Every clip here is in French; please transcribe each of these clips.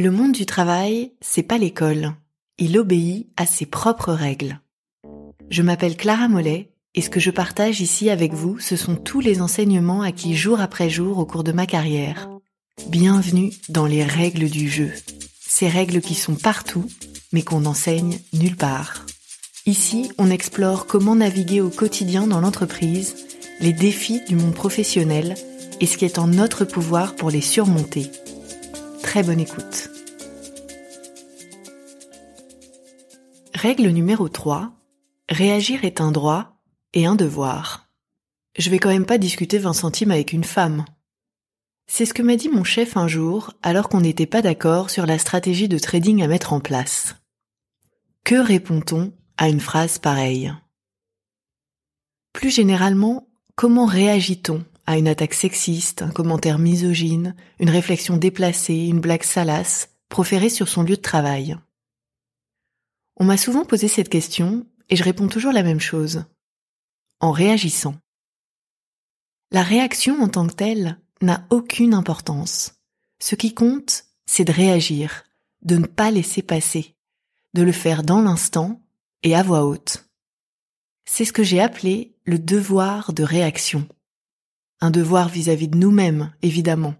Le monde du travail, c'est pas l'école. Il obéit à ses propres règles. Je m'appelle Clara Mollet et ce que je partage ici avec vous, ce sont tous les enseignements acquis jour après jour au cours de ma carrière. Bienvenue dans les règles du jeu. Ces règles qui sont partout, mais qu'on n'enseigne nulle part. Ici, on explore comment naviguer au quotidien dans l'entreprise, les défis du monde professionnel et ce qui est en notre pouvoir pour les surmonter. Très bonne écoute. Règle numéro 3. Réagir est un droit et un devoir. Je vais quand même pas discuter 20 centimes avec une femme. C'est ce que m'a dit mon chef un jour alors qu'on n'était pas d'accord sur la stratégie de trading à mettre en place. Que répond-on à une phrase pareille? Plus généralement, comment réagit-on? À une attaque sexiste, un commentaire misogyne, une réflexion déplacée, une blague salace, proférée sur son lieu de travail. On m'a souvent posé cette question et je réponds toujours la même chose. En réagissant. La réaction en tant que telle n'a aucune importance. Ce qui compte, c'est de réagir, de ne pas laisser passer, de le faire dans l'instant et à voix haute. C'est ce que j'ai appelé le devoir de réaction un devoir vis-à-vis de nous-mêmes, évidemment,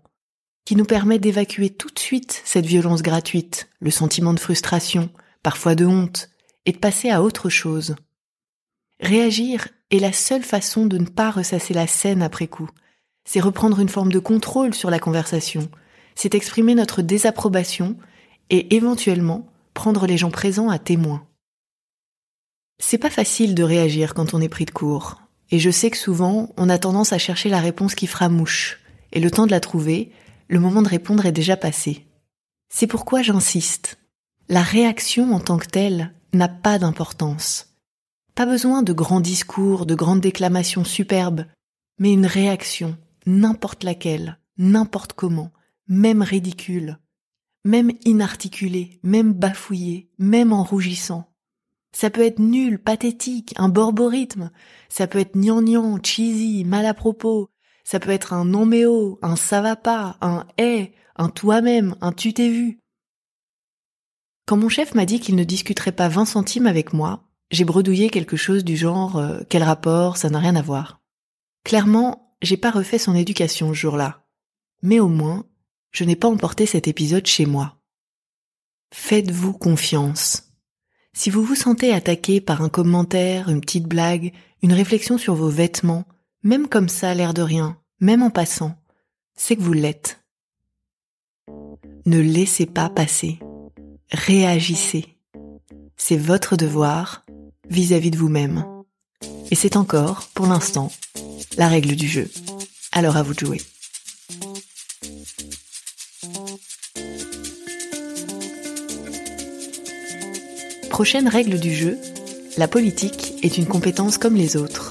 qui nous permet d'évacuer tout de suite cette violence gratuite, le sentiment de frustration, parfois de honte, et de passer à autre chose. Réagir est la seule façon de ne pas ressasser la scène après coup. C'est reprendre une forme de contrôle sur la conversation. C'est exprimer notre désapprobation et éventuellement prendre les gens présents à témoin. C'est pas facile de réagir quand on est pris de court. Et je sais que souvent, on a tendance à chercher la réponse qui fera mouche. Et le temps de la trouver, le moment de répondre est déjà passé. C'est pourquoi j'insiste. La réaction en tant que telle n'a pas d'importance. Pas besoin de grands discours, de grandes déclamations superbes, mais une réaction, n'importe laquelle, n'importe comment, même ridicule, même inarticulée, même bafouillée, même en rougissant, ça peut être nul, pathétique, un borborithme. Ça peut être gnangnan, cheesy, mal à propos. Ça peut être un non un ça va pas, un hé, un toi-même, un tu t'es vu. Quand mon chef m'a dit qu'il ne discuterait pas 20 centimes avec moi, j'ai bredouillé quelque chose du genre euh, quel rapport, ça n'a rien à voir. Clairement, j'ai pas refait son éducation ce jour-là. Mais au moins, je n'ai pas emporté cet épisode chez moi. Faites-vous confiance. Si vous vous sentez attaqué par un commentaire, une petite blague, une réflexion sur vos vêtements, même comme ça, l'air de rien, même en passant, c'est que vous l'êtes. Ne laissez pas passer. Réagissez. C'est votre devoir vis-à-vis de vous-même. Et c'est encore, pour l'instant, la règle du jeu. Alors à vous de jouer. Prochaine règle du jeu, la politique est une compétence comme les autres.